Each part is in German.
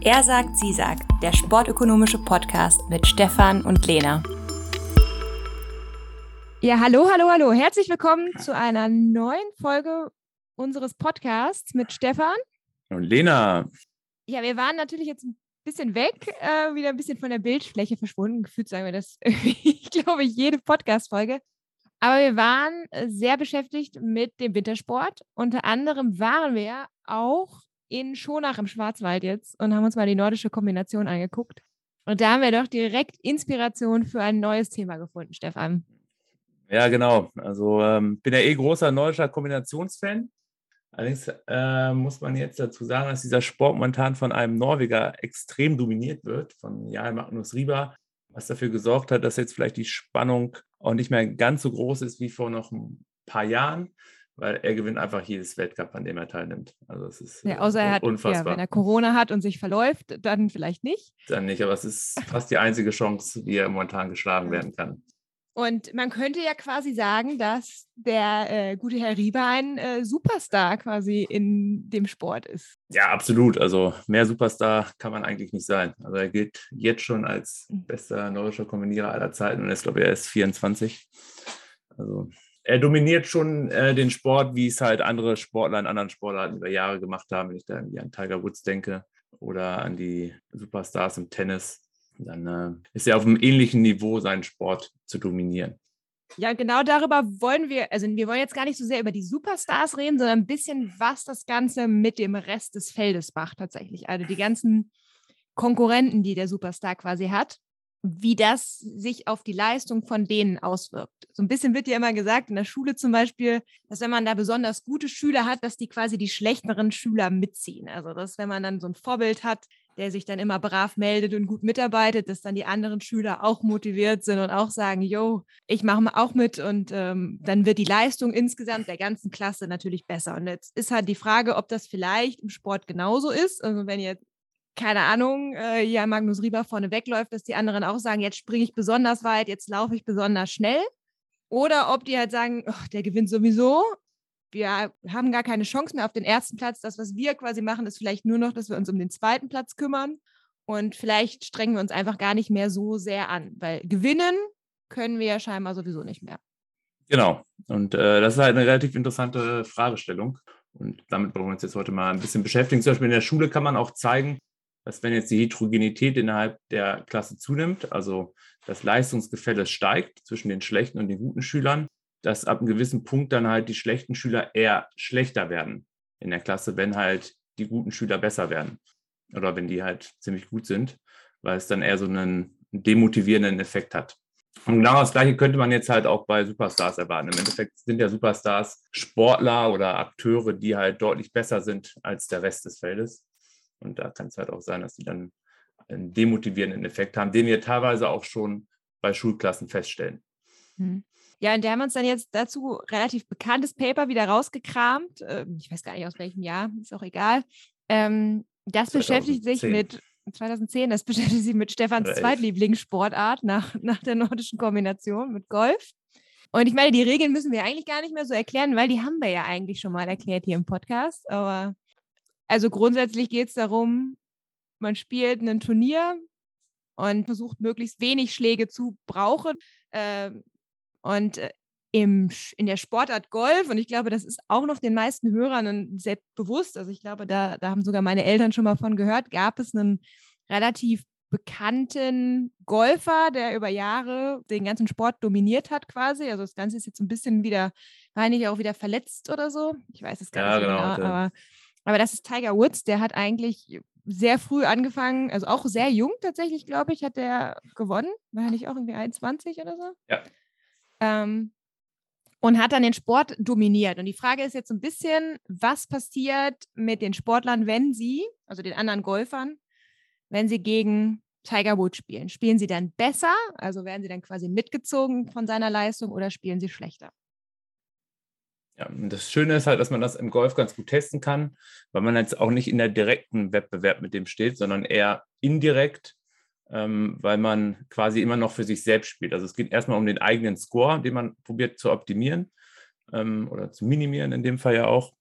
Er sagt, sie sagt, der sportökonomische Podcast mit Stefan und Lena. Ja, hallo, hallo, hallo. Herzlich willkommen zu einer neuen Folge unseres Podcasts mit Stefan. Und Lena. Ja, wir waren natürlich jetzt ein bisschen weg, äh, wieder ein bisschen von der Bildfläche verschwunden. Gefühlt sagen wir das, ich glaube, jede Podcast-Folge. Aber wir waren sehr beschäftigt mit dem Wintersport. Unter anderem waren wir auch in Schonach im Schwarzwald jetzt und haben uns mal die nordische Kombination angeguckt. Und da haben wir doch direkt Inspiration für ein neues Thema gefunden, Stefan. Ja, genau. Also ähm, bin ja eh großer nordischer Kombinationsfan. Allerdings äh, muss man jetzt dazu sagen, dass dieser Sport momentan von einem Norweger extrem dominiert wird, von Jarl Magnus Rieber, was dafür gesorgt hat, dass jetzt vielleicht die Spannung auch nicht mehr ganz so groß ist wie vor noch ein paar Jahren weil er gewinnt einfach jedes Weltcup, an dem er teilnimmt. Also es ist ja, außer er hat, unfassbar. Ja, wenn er Corona hat und sich verläuft, dann vielleicht nicht. Dann nicht, aber es ist fast die einzige Chance, wie er momentan geschlagen werden kann. Und man könnte ja quasi sagen, dass der äh, gute Herr Rieber ein äh, Superstar quasi in dem Sport ist. Ja, absolut. Also mehr Superstar kann man eigentlich nicht sein. Also er gilt jetzt schon als hm. bester nordischer Kombinierer aller Zeiten und ich glaube, er ist 24. Also er dominiert schon äh, den Sport, wie es halt andere Sportler in anderen Sportarten über Jahre gemacht haben. Wenn ich da irgendwie an Tiger Woods denke oder an die Superstars im Tennis, dann äh, ist er auf einem ähnlichen Niveau, seinen Sport zu dominieren. Ja, genau darüber wollen wir, also wir wollen jetzt gar nicht so sehr über die Superstars reden, sondern ein bisschen, was das Ganze mit dem Rest des Feldes macht tatsächlich. Also die ganzen Konkurrenten, die der Superstar quasi hat wie das sich auf die Leistung von denen auswirkt. So ein bisschen wird ja immer gesagt, in der Schule zum Beispiel, dass wenn man da besonders gute Schüler hat, dass die quasi die schlechteren Schüler mitziehen. Also dass wenn man dann so ein Vorbild hat, der sich dann immer brav meldet und gut mitarbeitet, dass dann die anderen Schüler auch motiviert sind und auch sagen, yo, ich mache auch mit und ähm, dann wird die Leistung insgesamt der ganzen Klasse natürlich besser. Und jetzt ist halt die Frage, ob das vielleicht im Sport genauso ist. Also wenn jetzt keine Ahnung, äh, ja, Magnus Rieber vorne wegläuft, dass die anderen auch sagen, jetzt springe ich besonders weit, jetzt laufe ich besonders schnell. Oder ob die halt sagen, oh, der gewinnt sowieso. Wir haben gar keine Chance mehr auf den ersten Platz. Das, was wir quasi machen, ist vielleicht nur noch, dass wir uns um den zweiten Platz kümmern. Und vielleicht strengen wir uns einfach gar nicht mehr so sehr an, weil gewinnen können wir ja scheinbar sowieso nicht mehr. Genau. Und äh, das ist halt eine relativ interessante Fragestellung. Und damit wollen wir uns jetzt heute mal ein bisschen beschäftigen. Zum Beispiel in der Schule kann man auch zeigen, dass wenn jetzt die Heterogenität innerhalb der Klasse zunimmt, also das Leistungsgefälle steigt zwischen den schlechten und den guten Schülern, dass ab einem gewissen Punkt dann halt die schlechten Schüler eher schlechter werden in der Klasse, wenn halt die guten Schüler besser werden oder wenn die halt ziemlich gut sind, weil es dann eher so einen demotivierenden Effekt hat. Und genau das Gleiche könnte man jetzt halt auch bei Superstars erwarten. Im Endeffekt sind ja Superstars Sportler oder Akteure, die halt deutlich besser sind als der Rest des Feldes. Und da kann es halt auch sein, dass die dann einen demotivierenden Effekt haben, den wir teilweise auch schon bei Schulklassen feststellen. Hm. Ja, und da haben wir uns dann jetzt dazu relativ bekanntes Paper wieder rausgekramt. Ähm, ich weiß gar nicht aus welchem Jahr, ist auch egal. Ähm, das 2010. beschäftigt sich mit 2010, das beschäftigt sich mit Stefans Zweitlieblingssportart nach, nach der nordischen Kombination mit Golf. Und ich meine, die Regeln müssen wir eigentlich gar nicht mehr so erklären, weil die haben wir ja eigentlich schon mal erklärt hier im Podcast. Aber also grundsätzlich geht es darum, man spielt ein Turnier und versucht möglichst wenig Schläge zu brauchen. Ähm, und äh, im, in der Sportart Golf, und ich glaube, das ist auch noch den meisten Hörern sehr bewusst, also ich glaube, da, da haben sogar meine Eltern schon mal von gehört, gab es einen relativ bekannten Golfer, der über Jahre den ganzen Sport dominiert hat quasi. Also das Ganze ist jetzt ein bisschen wieder, meine ich, auch wieder verletzt oder so. Ich weiß es gar ja, nicht genau, genau aber aber das ist Tiger Woods, der hat eigentlich sehr früh angefangen, also auch sehr jung tatsächlich, glaube ich, hat der gewonnen. War er nicht auch irgendwie 21 oder so? Ja. Ähm, und hat dann den Sport dominiert. Und die Frage ist jetzt so ein bisschen, was passiert mit den Sportlern, wenn sie, also den anderen Golfern, wenn sie gegen Tiger Woods spielen? Spielen sie dann besser, also werden sie dann quasi mitgezogen von seiner Leistung oder spielen sie schlechter? Ja, das Schöne ist halt, dass man das im Golf ganz gut testen kann, weil man jetzt auch nicht in der direkten Wettbewerb mit dem steht, sondern eher indirekt, ähm, weil man quasi immer noch für sich selbst spielt. Also es geht erstmal um den eigenen Score, den man probiert zu optimieren ähm, oder zu minimieren in dem Fall ja auch.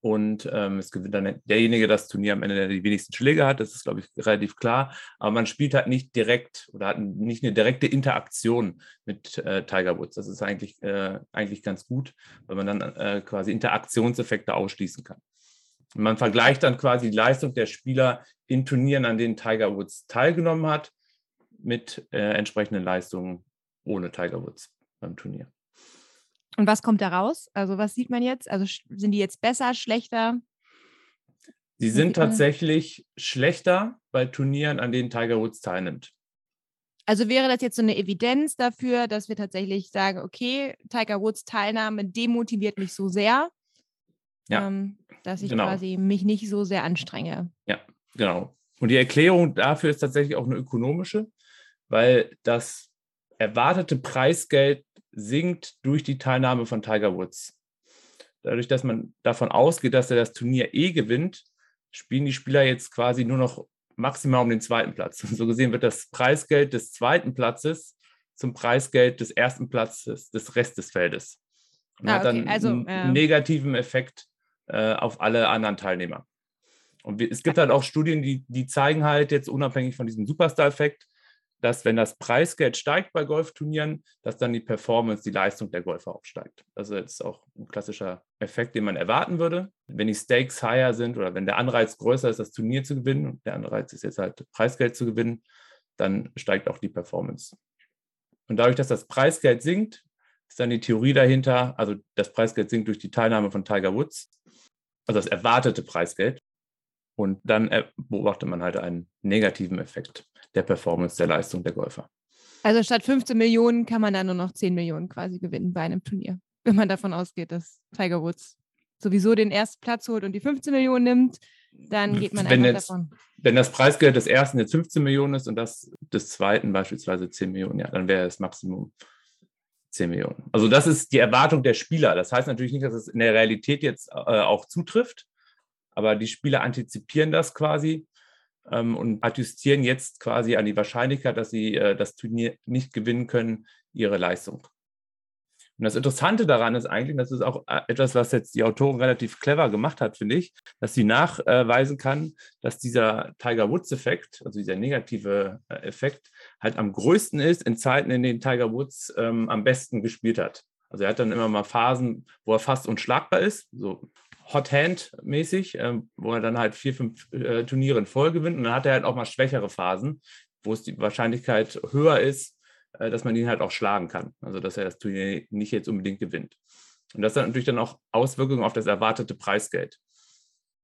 Und ähm, es gewinnt dann derjenige das Turnier am Ende, der die wenigsten Schläge hat. Das ist, glaube ich, relativ klar. Aber man spielt halt nicht direkt oder hat nicht eine direkte Interaktion mit äh, Tiger Woods. Das ist eigentlich, äh, eigentlich ganz gut, weil man dann äh, quasi Interaktionseffekte ausschließen kann. Und man vergleicht dann quasi die Leistung der Spieler in Turnieren, an denen Tiger Woods teilgenommen hat, mit äh, entsprechenden Leistungen ohne Tiger Woods beim Turnier. Und was kommt da raus? Also was sieht man jetzt? Also sind die jetzt besser, schlechter? Sie sind tatsächlich schlechter bei Turnieren, an denen Tiger Woods teilnimmt. Also wäre das jetzt so eine Evidenz dafür, dass wir tatsächlich sagen, okay, Tiger Woods Teilnahme demotiviert mich so sehr, ja, ähm, dass ich genau. quasi mich nicht so sehr anstrenge. Ja, genau. Und die Erklärung dafür ist tatsächlich auch eine ökonomische, weil das erwartete Preisgeld sinkt durch die Teilnahme von Tiger Woods. Dadurch, dass man davon ausgeht, dass er das Turnier eh gewinnt, spielen die Spieler jetzt quasi nur noch maximal um den zweiten Platz. Und so gesehen wird das Preisgeld des zweiten Platzes zum Preisgeld des ersten Platzes des Rest des Feldes. Und ah, hat dann also, einen ja. negativen Effekt äh, auf alle anderen Teilnehmer. Und es gibt halt auch Studien, die, die zeigen halt jetzt unabhängig von diesem Superstar-Effekt, dass wenn das Preisgeld steigt bei Golfturnieren, dass dann die Performance, die Leistung der Golfer auch steigt. Also das ist auch ein klassischer Effekt, den man erwarten würde. Wenn die Stakes higher sind oder wenn der Anreiz größer ist, das Turnier zu gewinnen, und der Anreiz ist jetzt halt Preisgeld zu gewinnen, dann steigt auch die Performance. Und dadurch, dass das Preisgeld sinkt, ist dann die Theorie dahinter, also das Preisgeld sinkt durch die Teilnahme von Tiger Woods, also das erwartete Preisgeld. Und dann beobachtet man halt einen negativen Effekt der Performance, der Leistung der Golfer. Also statt 15 Millionen kann man dann nur noch 10 Millionen quasi gewinnen bei einem Turnier, wenn man davon ausgeht, dass Tiger Woods sowieso den ersten Platz holt und die 15 Millionen nimmt, dann geht man wenn einfach jetzt, davon. Wenn das Preisgeld des ersten jetzt 15 Millionen ist und das des zweiten beispielsweise 10 Millionen, ja, dann wäre das Maximum 10 Millionen. Also das ist die Erwartung der Spieler. Das heißt natürlich nicht, dass es in der Realität jetzt äh, auch zutrifft, aber die Spieler antizipieren das quasi ähm, und adjustieren jetzt quasi an die Wahrscheinlichkeit, dass sie äh, das Turnier nicht gewinnen können, ihre Leistung. Und das Interessante daran ist eigentlich, das ist auch äh, etwas, was jetzt die Autorin relativ clever gemacht hat, finde ich, dass sie nachweisen kann, dass dieser Tiger Woods-Effekt, also dieser negative äh, Effekt, halt am größten ist in Zeiten, in denen Tiger Woods ähm, am besten gespielt hat. Also er hat dann immer mal Phasen, wo er fast unschlagbar ist, so Hot Hand mäßig, ähm, wo er dann halt vier, fünf äh, Turniere in Folge gewinnt. Und dann hat er halt auch mal schwächere Phasen, wo es die Wahrscheinlichkeit höher ist, äh, dass man ihn halt auch schlagen kann. Also dass er das Turnier nicht jetzt unbedingt gewinnt. Und das hat natürlich dann auch Auswirkungen auf das erwartete Preisgeld.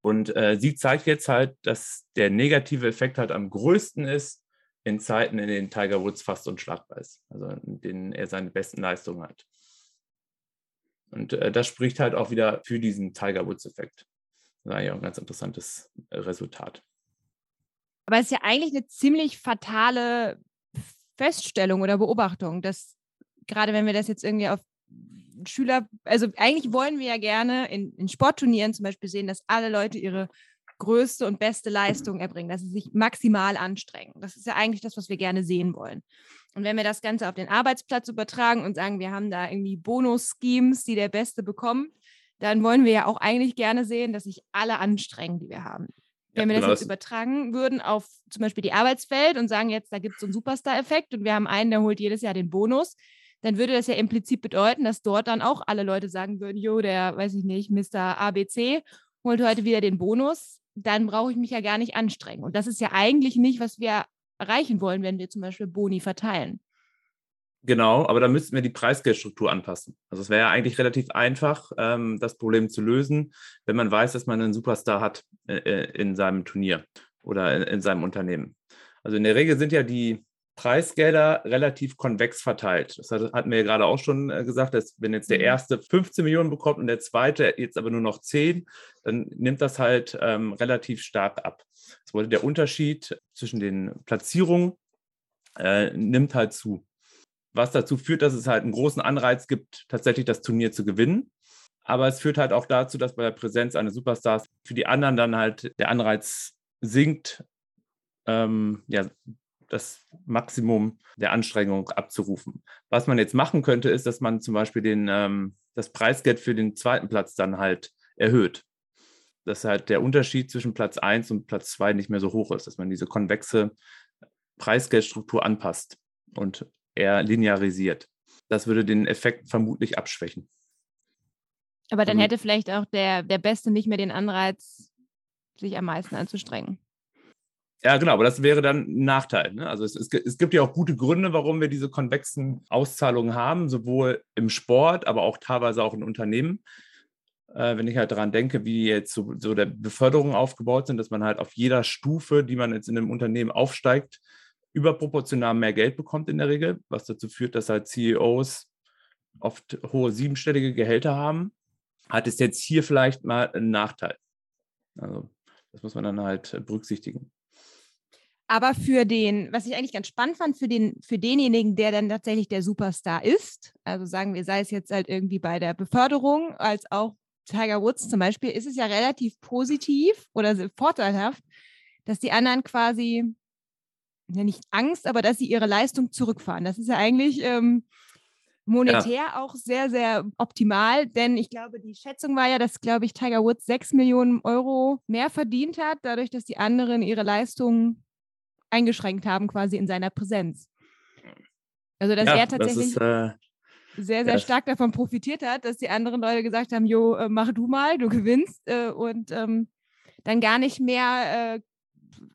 Und äh, sie zeigt jetzt halt, dass der negative Effekt halt am größten ist in Zeiten, in denen Tiger Woods fast unschlagbar ist, also in denen er seine besten Leistungen hat. Und äh, das spricht halt auch wieder für diesen Tiger Woods-Effekt. Das ist eigentlich auch ein ganz interessantes äh, Resultat. Aber es ist ja eigentlich eine ziemlich fatale Feststellung oder Beobachtung, dass gerade wenn wir das jetzt irgendwie auf Schüler, also eigentlich wollen wir ja gerne in, in Sportturnieren zum Beispiel sehen, dass alle Leute ihre größte und beste Leistung erbringen, dass sie sich maximal anstrengen. Das ist ja eigentlich das, was wir gerne sehen wollen. Und wenn wir das Ganze auf den Arbeitsplatz übertragen und sagen, wir haben da irgendwie Bonus-Schemes, die der Beste bekommt, dann wollen wir ja auch eigentlich gerne sehen, dass sich alle anstrengen, die wir haben. Wenn ja, wir das jetzt übertragen würden auf zum Beispiel die Arbeitswelt und sagen jetzt, da gibt es so einen Superstar-Effekt und wir haben einen, der holt jedes Jahr den Bonus, dann würde das ja implizit bedeuten, dass dort dann auch alle Leute sagen würden, jo, der, weiß ich nicht, Mr. ABC holt heute wieder den Bonus, dann brauche ich mich ja gar nicht anstrengen. Und das ist ja eigentlich nicht, was wir erreichen wollen, wenn wir zum Beispiel Boni verteilen. Genau, aber da müssten wir die Preisgeldstruktur anpassen. Also es wäre ja eigentlich relativ einfach, ähm, das Problem zu lösen, wenn man weiß, dass man einen Superstar hat äh, äh in seinem Turnier oder in, in, seinem Unternehmen. Also in der Regel sind ja die Preisgelder relativ konvex verteilt. Das hatten wir ja gerade auch schon äh, gesagt, dass wenn jetzt der mhm. erste 15 Millionen bekommt und der zweite jetzt aber nur noch 10, dann nimmt das halt ähm, relativ stark ab. Das wurde der Unterschied zwischen den Platzierungen äh, nimmt halt zu was dazu führt, dass es halt einen großen Anreiz gibt, tatsächlich das Turnier zu gewinnen. Aber es führt halt auch dazu, dass bei der Präsenz eines Superstars für die anderen dann halt der Anreiz sinkt, ähm, ja, das Maximum der Anstrengung abzurufen. Was man jetzt machen könnte, ist, dass man zum Beispiel den, ähm, das Preisgeld für den zweiten Platz dann halt erhöht. dass halt der Unterschied zwischen Platz 1 und Platz 2 nicht mehr so hoch ist, dass man diese konvexe Preisgeldstruktur anpasst und eher linearisiert. Das würde den Effekt vermutlich abschwächen. Aber dann Also- hätte vielleicht auch der, der Beste nicht mehr den Anreiz, sich am meisten anzustrengen. Ja, genau, aber das wäre dann ein Nachteil. Ne? Also es, es, es gibt ja auch gute Gründe, warum wir diese konvexen Auszahlungen haben, sowohl im Sport, aber auch teilweise auch in Unternehmen. Äh, wenn ich halt daran denke, wie jetzt so, so der Beförderung aufgebaut sind, dass man halt auf jeder Stufe, die man jetzt in einem Unternehmen aufsteigt, überproportional mehr Geld bekommt in der Regel, was dazu führt, dass halt CEOs oft hohe siebenstellige Gehälter haben, hat es jetzt hier vielleicht mal einen Nachteil. Also das muss man dann halt berücksichtigen. Aber für den, was ich eigentlich ganz spannend fand, für, den, für denjenigen, der dann tatsächlich der Superstar ist, also sagen wir, sei es jetzt halt irgendwie bei der Beförderung, als auch Tiger Woods zum Beispiel, ist es ja relativ positiv oder vorteilhaft, dass die anderen quasi, ja nicht Angst, aber dass sie ihre Leistung zurückfahren. Das ist ja eigentlich ähm, monetär auch sehr, sehr optimal, denn ich glaube, die Schätzung war ja, dass, glaube ich, Tiger Woods 6 Millionen Euro mehr verdient hat, dadurch, dass die anderen ihre Leistung eingeschränkt haben, quasi in seiner Präsenz. Also, dass ja, er tatsächlich das ist, äh, sehr, sehr das- stark davon profitiert hat, dass die anderen Leute gesagt haben, jo, äh, mach du mal, du gewinnst äh, und ähm, dann gar nicht mehr äh,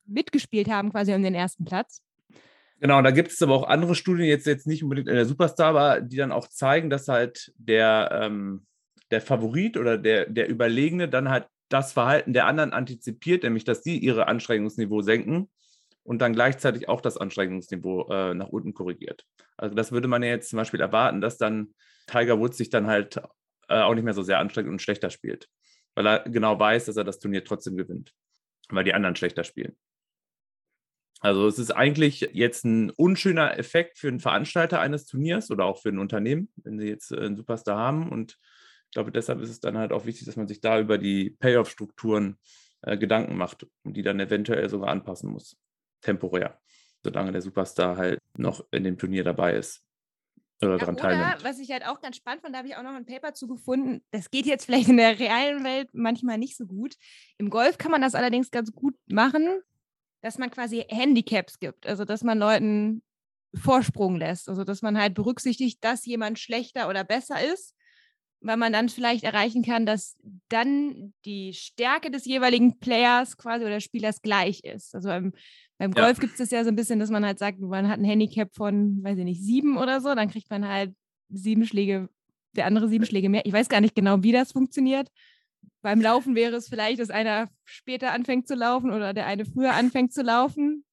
mitgespielt haben, quasi um den ersten Platz. Genau, da gibt es aber auch andere Studien, jetzt, jetzt nicht unbedingt in der Superstar, aber die dann auch zeigen, dass halt der, ähm, der Favorit oder der, der Überlegene dann halt das Verhalten der anderen antizipiert, nämlich dass die ihre Anstrengungsniveau senken und dann gleichzeitig auch das Anstrengungsniveau äh, nach unten korrigiert. Also das würde man ja jetzt zum Beispiel erwarten, dass dann Tiger Woods sich dann halt äh, auch nicht mehr so sehr anstrengt und schlechter spielt, weil er genau weiß, dass er das Turnier trotzdem gewinnt, weil die anderen schlechter spielen. Also es ist eigentlich jetzt ein unschöner Effekt für einen Veranstalter eines Turniers oder auch für ein Unternehmen, wenn sie jetzt äh, einen Superstar haben. Und ich glaube, deshalb ist es dann halt auch wichtig, dass man sich da über die Payoff-Strukturen äh, Gedanken macht und die dann eventuell sogar anpassen muss, temporär, solange der Superstar halt noch in dem Turnier dabei ist oder Ja, daran oder, teilnimmt. was ich halt auch ganz spannend fand, da habe ich auch noch ein Paper zu gefunden. Das geht jetzt vielleicht in der realen Welt manchmal nicht so gut. Im Golf kann man das allerdings ganz gut machen, dass man quasi Handicaps gibt. Also, dass man Leuten Vorsprung lässt. Also, dass man halt berücksichtigt, dass jemand schlechter oder besser ist, weil man dann vielleicht erreichen kann, dass dann die Stärke des jeweiligen Players quasi oder Spielers gleich ist. Also beim, beim Ja. Golf gibt es das ja so ein bisschen, dass man halt sagt, man hat ein Handicap von, weiß ich nicht, sieben oder so, dann kriegt man halt sieben Schläge, der andere sieben Schläge mehr. Ich weiß gar nicht genau, wie das funktioniert. Beim Laufen wäre es vielleicht, dass einer später anfängt zu laufen oder der eine früher anfängt zu laufen.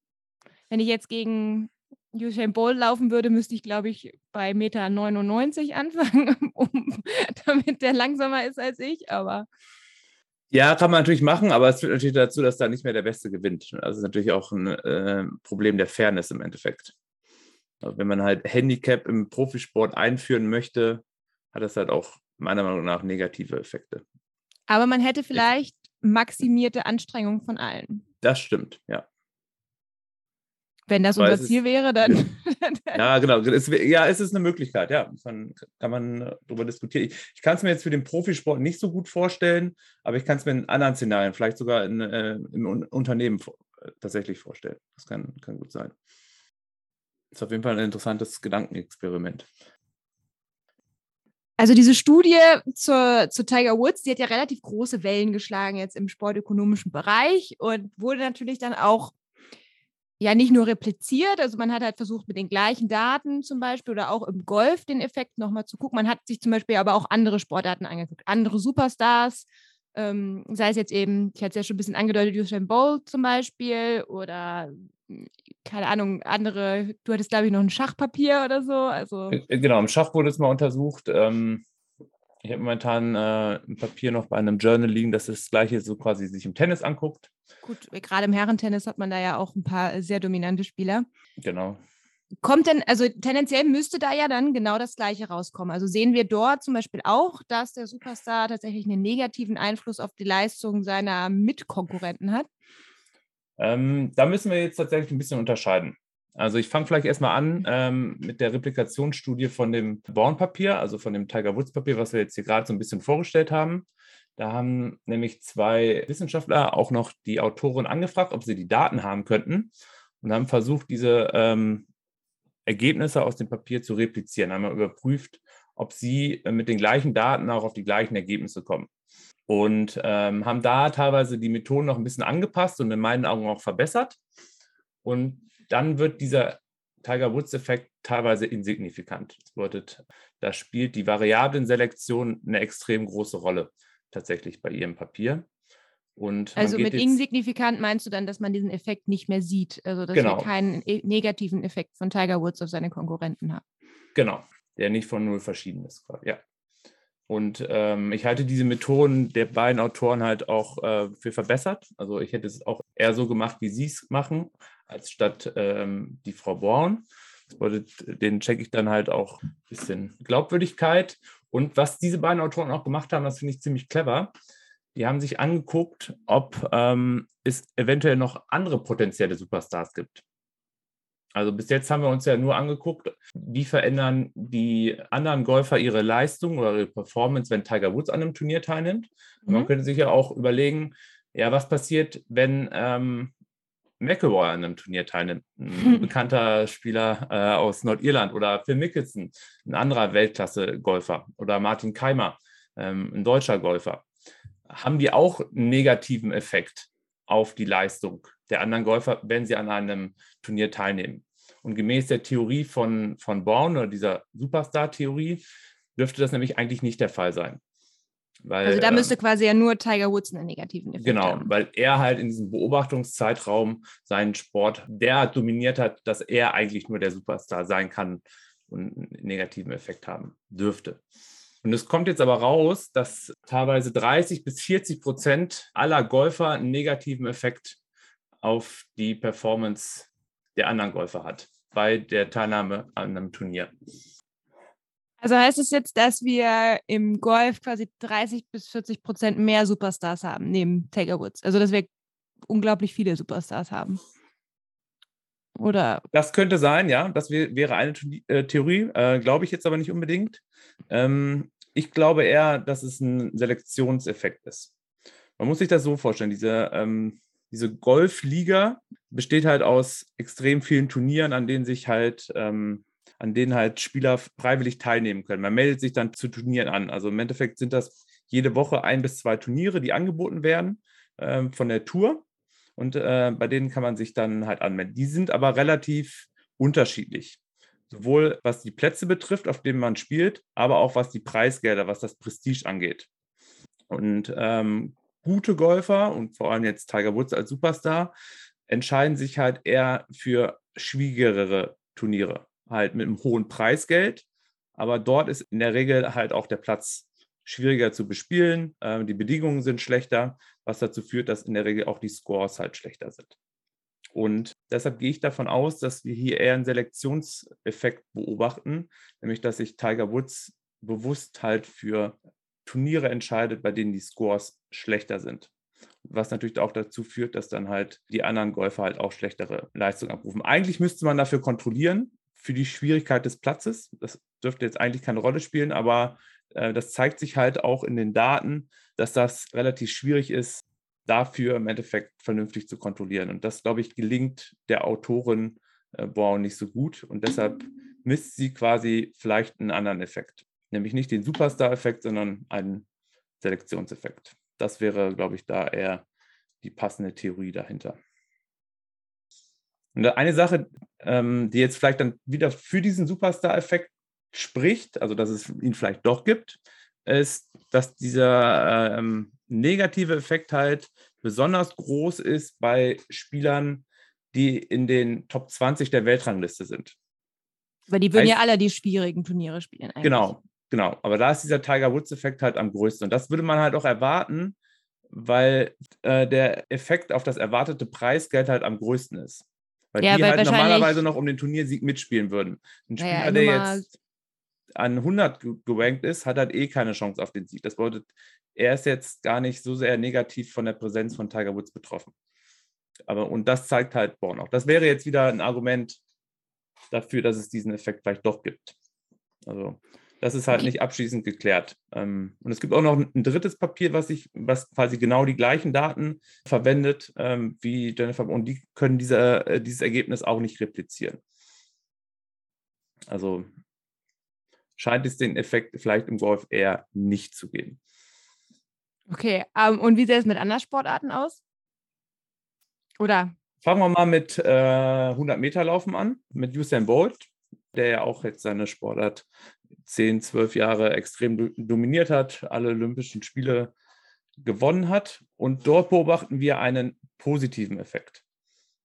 Wenn ich jetzt gegen Usain Bolt laufen würde, müsste ich, glaube ich, bei Meter 99 anfangen, um, damit der langsamer ist als ich. Aber Ja, kann man natürlich machen, aber es führt natürlich dazu, dass da nicht mehr der Beste gewinnt. Also ist natürlich auch ein äh, Problem der Fairness im Endeffekt. Also wenn man halt Handicap im Profisport einführen möchte, hat das halt auch meiner Meinung nach negative Effekte. Aber man hätte vielleicht maximierte Anstrengung von allen. Das stimmt, ja. Wenn das Weil unser es ist- Ziel wäre, dann. Ja, genau. Es, ja, es ist eine Möglichkeit, ja. Kann, kann man äh, darüber diskutieren. Ich, ich kann es mir jetzt für den Profisport nicht so gut vorstellen, aber ich kann es mir in anderen Szenarien, vielleicht sogar in, äh, im Un Unternehmen äh, tatsächlich vorstellen. Das kann, kann gut sein. Ist auf jeden Fall ein interessantes Gedankenexperiment. Also diese Studie zur, zu Tiger Woods, die hat ja relativ große Wellen geschlagen jetzt im sportökonomischen Bereich und wurde natürlich dann auch ja nicht nur repliziert, also man hat halt versucht mit den gleichen Daten zum Beispiel oder auch im Golf den Effekt nochmal zu gucken. Man hat sich zum Beispiel aber auch andere Sportarten angeguckt, andere Superstars, ähm, sei es jetzt eben, ich hatte es ja schon ein bisschen angedeutet, Usain Bolt zum Beispiel oder mh, keine Ahnung, andere, du hattest glaube ich noch ein Schachpapier oder so, also Äh, Genau, im Schach wurde es mal untersucht. Ähm, ich habe momentan äh, ein Papier noch bei einem Journal liegen, das das gleiche so quasi sich im Tennis anguckt. Gut, gerade im Herrentennis hat man da ja auch ein paar äh, sehr dominante Spieler. Genau. Kommt denn, also tendenziell müsste da ja dann genau das Gleiche rauskommen. Also sehen wir dort zum Beispiel auch, dass der Superstar tatsächlich einen negativen Einfluss auf die Leistung seiner Mitkonkurrenten hat. Ähm, da müssen wir jetzt tatsächlich ein bisschen unterscheiden. Also ich fange vielleicht erstmal an ähm, mit der Replikationsstudie von dem Born-Papier, also von dem Tiger Woods-Papier, was wir jetzt hier gerade so ein bisschen vorgestellt haben. Da haben nämlich zwei Wissenschaftler auch noch die Autorin angefragt, ob sie die Daten haben könnten und haben versucht, diese ähm, Ergebnisse aus dem Papier zu replizieren. Haben überprüft, ob sie äh, mit den gleichen Daten auch auf die gleichen Ergebnisse kommen. Und ähm, haben da teilweise die Methoden noch ein bisschen angepasst und in meinen Augen auch verbessert. Und dann wird dieser Tiger Woods-Effekt teilweise insignifikant. Das bedeutet, da spielt die Variablenselektion eine extrem große Rolle tatsächlich bei ihrem Papier. Und also mit insignifikant meinst du dann, dass man diesen Effekt nicht mehr sieht, also dass genau. wir keinen e-, negativen Effekt von Tiger Woods auf seine Konkurrenten haben. Genau, der nicht von null verschieden ist. Ja. Und ähm, ich halte diese Methoden der beiden Autoren halt auch äh, für verbessert. Also ich hätte es auch eher so gemacht, wie sie es machen, als statt ähm, die Frau Braun. Das bedeutet, den checke ich dann halt auch ein bisschen Glaubwürdigkeit. Und was diese beiden Autoren auch gemacht haben, das finde ich ziemlich clever. Die haben sich angeguckt, ob ähm, es eventuell noch andere potenzielle Superstars gibt. Also bis jetzt haben wir uns ja nur angeguckt, wie verändern die anderen Golfer ihre Leistung oder ihre Performance, wenn Tiger Woods an einem Turnier teilnimmt. Mhm. Man könnte sich ja auch überlegen, ja, was passiert, wenn ähm, McElroy an einem Turnier teilnimmt, ein bekannter Spieler äh, aus Nordirland oder Phil Mickelson, ein anderer Weltklasse-Golfer oder Martin Keimer, ähm, ein deutscher Golfer. Haben die auch einen negativen Effekt auf die Leistung der anderen Golfer, wenn sie an einem Turnier teilnehmen? Und gemäß der Theorie von, von Born oder dieser Superstar-Theorie dürfte das nämlich eigentlich nicht der Fall sein. Weil, also da müsste ähm, quasi ja nur Tiger Woods einen negativen Effekt genau, haben. Genau, weil er halt in diesem Beobachtungszeitraum seinen Sport der dominiert hat, dass er eigentlich nur der Superstar sein kann und einen negativen Effekt haben dürfte. Und es kommt jetzt aber raus, dass teilweise 30 bis 40 Prozent aller Golfer einen negativen Effekt auf die Performance der anderen Golfer hat bei der Teilnahme an einem Turnier. Also heißt es jetzt, dass wir im Golf quasi 30 bis 40 Prozent mehr Superstars haben, neben Tiger Woods? Also, dass wir unglaublich viele Superstars haben. Oder? Das könnte sein, ja. Das wäre eine äh, Theorie, äh, glaube ich jetzt aber nicht unbedingt. Ähm, ich glaube eher, dass es ein Selektionseffekt ist. Man muss sich das so vorstellen: diese, ähm, diese Golfliga besteht halt aus extrem vielen Turnieren, an denen sich halt ähm, an denen halt Spieler freiwillig teilnehmen können. Man meldet sich dann zu Turnieren an. Also im Endeffekt sind das jede Woche ein bis zwei Turniere, die angeboten werden äh, von der Tour. Und äh, bei denen kann man sich dann halt anmelden. Die sind aber relativ unterschiedlich. Sowohl was die Plätze betrifft, auf denen man spielt, aber auch was die Preisgelder, was das Prestige angeht. Und ähm, gute Golfer und vor allem jetzt Tiger Woods als Superstar entscheiden sich halt eher für schwierigere Turniere halt mit einem hohen Preisgeld. Aber dort ist in der Regel halt auch der Platz schwieriger zu bespielen. Ähm, die Bedingungen sind schlechter, was dazu führt, dass in der Regel auch die Scores halt schlechter sind. Und deshalb gehe ich davon aus, dass wir hier eher einen Selektionseffekt beobachten, nämlich dass sich Tiger Woods bewusst halt für Turniere entscheidet, bei denen die Scores schlechter sind. Was natürlich auch dazu führt, dass dann halt die anderen Golfer halt auch schlechtere Leistungen abrufen. Eigentlich müsste man dafür kontrollieren, für die Schwierigkeit des Platzes. Das dürfte jetzt eigentlich keine Rolle spielen, aber äh, das zeigt sich halt auch in den Daten, dass das relativ schwierig ist, dafür im Endeffekt vernünftig zu kontrollieren. Und das, glaube ich, gelingt der Autorin äh, Brown nicht so gut. Und deshalb misst sie quasi vielleicht einen anderen Effekt. Nämlich nicht den Superstar-Effekt, sondern einen Selektionseffekt. Das wäre, glaube ich, da eher die passende Theorie dahinter. Und eine Sache, ähm, die jetzt vielleicht dann wieder für diesen Superstar-Effekt spricht, also dass es ihn vielleicht doch gibt, ist, dass dieser ähm, negative Effekt halt besonders groß ist bei Spielern, die in den Top 20 der Weltrangliste sind. Weil die würden heißt, ja alle die schwierigen Turniere spielen. Eigentlich. Genau, genau. Aber da ist dieser Tiger Woods-Effekt halt am größten. Und das würde man halt auch erwarten, weil äh, der Effekt auf das erwartete Preisgeld halt am größten ist. Weil ja, die weil halt normalerweise noch um den Turniersieg mitspielen würden. Ein Spieler, ja, der jetzt an 100 gerankt ist, hat halt eh keine Chance auf den Sieg. Das bedeutet, er ist jetzt gar nicht so sehr negativ von der Präsenz von Tiger Woods betroffen. Aber und das zeigt halt Born auch. Das wäre jetzt wieder ein Argument dafür, dass es diesen Effekt vielleicht doch gibt. Also Das ist halt Okay. nicht abschließend geklärt. Ähm, und es gibt auch noch ein drittes Papier, was ich, was quasi genau die gleichen Daten verwendet ähm, wie Jennifer, und die können diese, äh, dieses Ergebnis auch nicht replizieren. Also scheint es den Effekt vielleicht im Golf eher nicht zu geben. Okay, ähm, und wie sieht es mit anderen Sportarten aus? Oder? Fangen wir mal mit äh, 100 Meter Laufen an, mit Usain Bolt, der ja auch jetzt seine Sportart 10, 12 Jahre extrem do- dominiert hat, alle Olympischen Spiele gewonnen hat. Und dort beobachten wir einen positiven Effekt,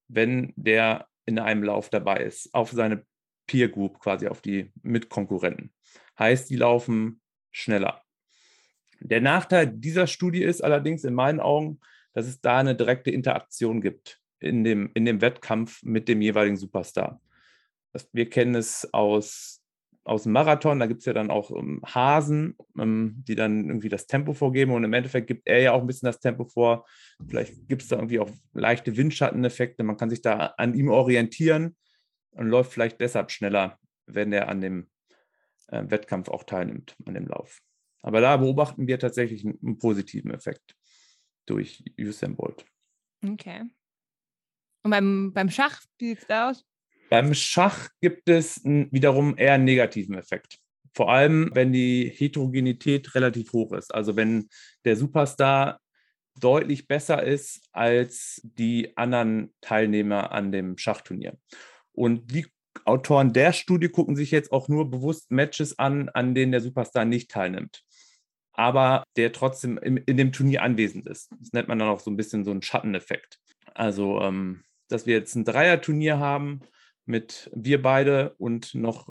wenn der in einem Lauf dabei ist, auf seine Peer Group, quasi auf die Mitkonkurrenten. Heißt, die laufen schneller. Der Nachteil dieser Studie ist allerdings in meinen Augen, dass es da eine direkte Interaktion gibt in dem, in dem Wettkampf mit dem jeweiligen Superstar. Wir kennen es aus, aus dem Marathon, da gibt es ja dann auch ähm, Hasen, ähm, die dann irgendwie das Tempo vorgeben und im Endeffekt gibt er ja auch ein bisschen das Tempo vor. Vielleicht gibt es da irgendwie auch leichte Windschatteneffekte, man kann sich da an ihm orientieren und läuft vielleicht deshalb schneller, wenn er an dem äh, Wettkampf auch teilnimmt, an dem Lauf. Aber da beobachten wir tatsächlich einen, einen positiven Effekt durch Usain Bolt. Okay. Und beim, beim Schach, wie sieht es da aus? Beim Schach gibt es wiederum eher einen negativen Effekt. Vor allem, wenn die Heterogenität relativ hoch ist. Also wenn der Superstar deutlich besser ist als die anderen Teilnehmer an dem Schachturnier. Und die Autoren der Studie gucken sich jetzt auch nur bewusst Matches an, an denen der Superstar nicht teilnimmt. Aber der trotzdem in, in dem Turnier anwesend ist. Das nennt man dann auch so ein bisschen so einen Schatteneffekt. Also, ähm, dass wir jetzt ein Dreier-Turnier haben mit wir beide und noch,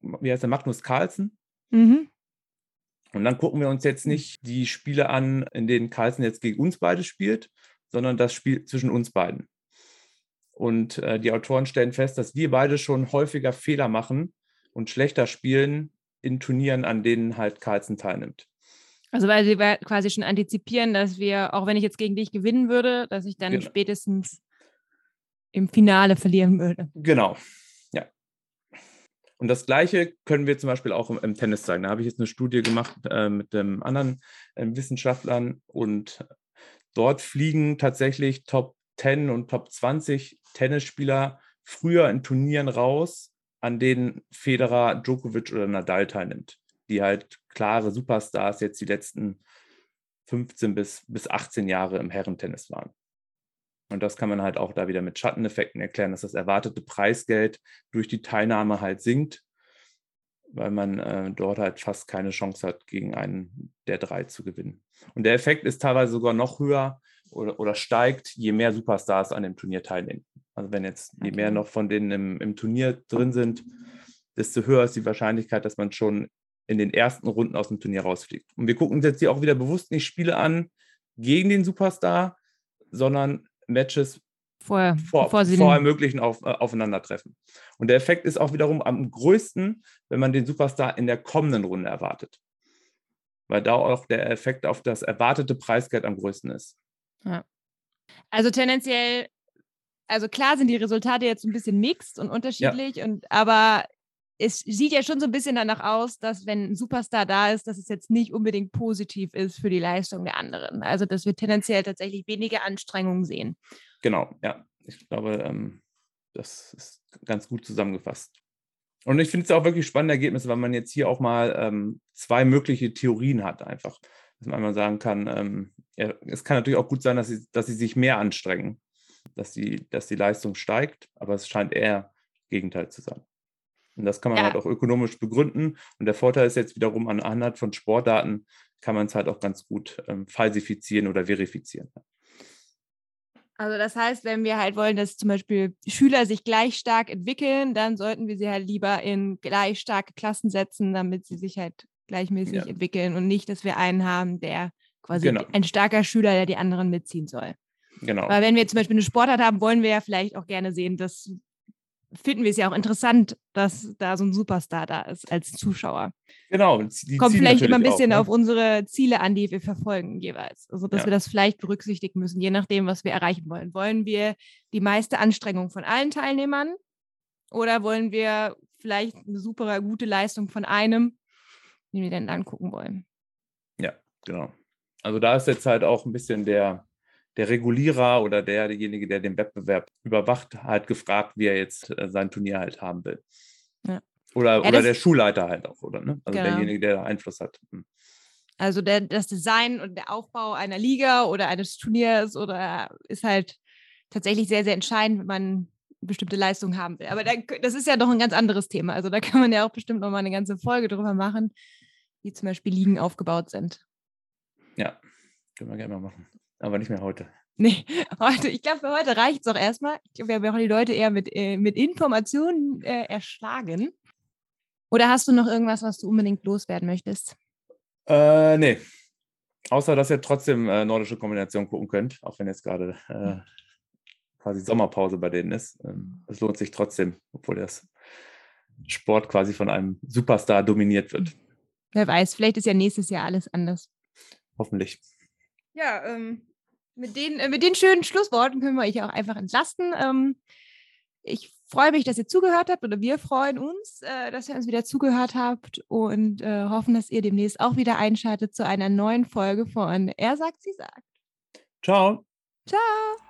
wie heißt der, Magnus Carlsen. Mhm. Und dann gucken wir uns jetzt nicht die Spiele an, in denen Carlsen jetzt gegen uns beide spielt, sondern das Spiel zwischen uns beiden. Und äh, die Autoren stellen fest, dass wir beide schon häufiger Fehler machen und schlechter spielen in Turnieren, an denen halt Carlsen teilnimmt. Also weil sie quasi schon antizipieren, dass wir, auch wenn ich jetzt gegen dich gewinnen würde, dass ich dann Genau. spätestens im Finale verlieren würde. Genau, ja. Und das Gleiche können wir zum Beispiel auch im, im Tennis zeigen. Da habe ich jetzt eine Studie gemacht äh, mit dem anderen äh, Wissenschaftlern und dort fliegen tatsächlich Top 10 und Top 20 Tennisspieler früher in Turnieren raus, an denen Federer, Djokovic oder Nadal teilnimmt, die halt klare Superstars jetzt die letzten 15 bis, bis 18 Jahre im Herrentennis waren. Und das kann man halt auch da wieder mit Schatteneffekten erklären, dass das erwartete Preisgeld durch die Teilnahme halt sinkt, weil man äh, dort halt fast keine Chance hat, gegen einen der drei zu gewinnen. Und der Effekt ist teilweise sogar noch höher oder, oder steigt, je mehr Superstars an dem Turnier teilnehmen. Also wenn jetzt je mehr noch von denen im, im Turnier drin sind, desto höher ist die Wahrscheinlichkeit, dass man schon in den ersten Runden aus dem Turnier rausfliegt. Und wir gucken uns jetzt hier auch wieder bewusst nicht Spiele an gegen den Superstar, sondern Matches Vorher, vor, bevor sie vor den, einem möglichen Auf, äh, Aufeinandertreffen. Und der Effekt ist auch wiederum am größten, wenn man den Superstar in der kommenden Runde erwartet. Weil da auch der Effekt auf das erwartete Preisgeld am größten ist. Also tendenziell, also klar sind die Resultate jetzt ein bisschen mixed und unterschiedlich, und, aber es sieht ja schon so ein bisschen danach aus, dass wenn ein Superstar da ist, dass es jetzt nicht unbedingt positiv ist für die Leistung der anderen. Also dass wir tendenziell tatsächlich weniger Anstrengungen sehen. Genau, ja. Ich glaube, ähm, das ist ganz gut zusammengefasst. Und ich finde es auch wirklich spannende Ergebnisse, weil man jetzt hier auch mal ähm, zwei mögliche Theorien hat, einfach. Dass man einmal sagen kann, ähm, ja, es kann natürlich auch gut sein, dass sie, dass sie sich mehr anstrengen, dass die, dass die Leistung steigt, aber es scheint eher Gegenteil zu sein. Und das kann man Ja. halt auch ökonomisch begründen. Und der Vorteil ist jetzt wiederum an anhand von Sportdaten kann man es halt auch ganz gut ähm, falsifizieren oder verifizieren. Also das heißt, wenn wir halt wollen, dass zum Beispiel Schüler sich gleich stark entwickeln, dann sollten wir sie halt lieber in gleich starke Klassen setzen, damit sie sich halt gleichmäßig Ja. entwickeln und nicht, dass wir einen haben, der quasi Genau. ein starker Schüler, der die anderen mitziehen soll. Genau. Aber wenn wir zum Beispiel eine Sportart haben, wollen wir ja vielleicht auch gerne sehen, dass finden wir es ja auch interessant, dass da so ein Superstar da ist als Zuschauer. Genau. die Kommt vielleicht immer ein natürlich auch, bisschen ne? auf unsere Ziele an, die wir verfolgen jeweils. Also dass Ja. wir das vielleicht berücksichtigen müssen, je nachdem, was wir erreichen wollen. Wollen wir die meiste Anstrengung von allen Teilnehmern oder wollen wir vielleicht eine super gute Leistung von einem den wir dann angucken wollen. Ja, genau. Also da ist jetzt halt auch ein bisschen der, der Regulierer oder der, derjenige, der den Wettbewerb überwacht, halt gefragt, wie er jetzt äh, sein Turnier halt haben will. Ja. Oder, Ja, oder der Schulleiter halt auch, oder? Ne? Also Genau. derjenige, der Einfluss hat. Hm. Also der, das Design und der Aufbau einer Liga oder eines Turniers oder ist halt tatsächlich sehr, sehr entscheidend, wenn man bestimmte Leistungen haben will. Aber da, das ist ja doch ein ganz anderes Thema. Also da kann man ja auch bestimmt noch mal eine ganze Folge drüber machen, wie zum Beispiel Ligen aufgebaut sind. Ja, können wir gerne mal machen. Aber nicht mehr heute. Nee, heute, ich glaube, für heute reicht es auch erstmal. Ich glaube, wir haben die Leute eher mit, äh, mit Informationen äh, erschlagen. Oder hast du noch irgendwas, was du unbedingt loswerden möchtest? Äh, nee. Außer, dass ihr trotzdem äh, nordische Kombination gucken könnt, auch wenn jetzt gerade äh, quasi Sommerpause bei denen ist. Ähm, es lohnt sich trotzdem, obwohl das Sport quasi von einem Superstar dominiert wird. Wer weiß, vielleicht ist ja nächstes Jahr alles anders. Hoffentlich. Ja, ähm, mit, den, äh, mit den schönen Schlussworten können wir euch auch einfach entlasten. Ähm, ich freue mich, dass ihr zugehört habt oder wir freuen uns, äh, dass ihr uns wieder zugehört habt und äh, hoffen, dass ihr demnächst auch wieder einschaltet zu einer neuen Folge von Er sagt, sie sagt. Ciao. Ciao!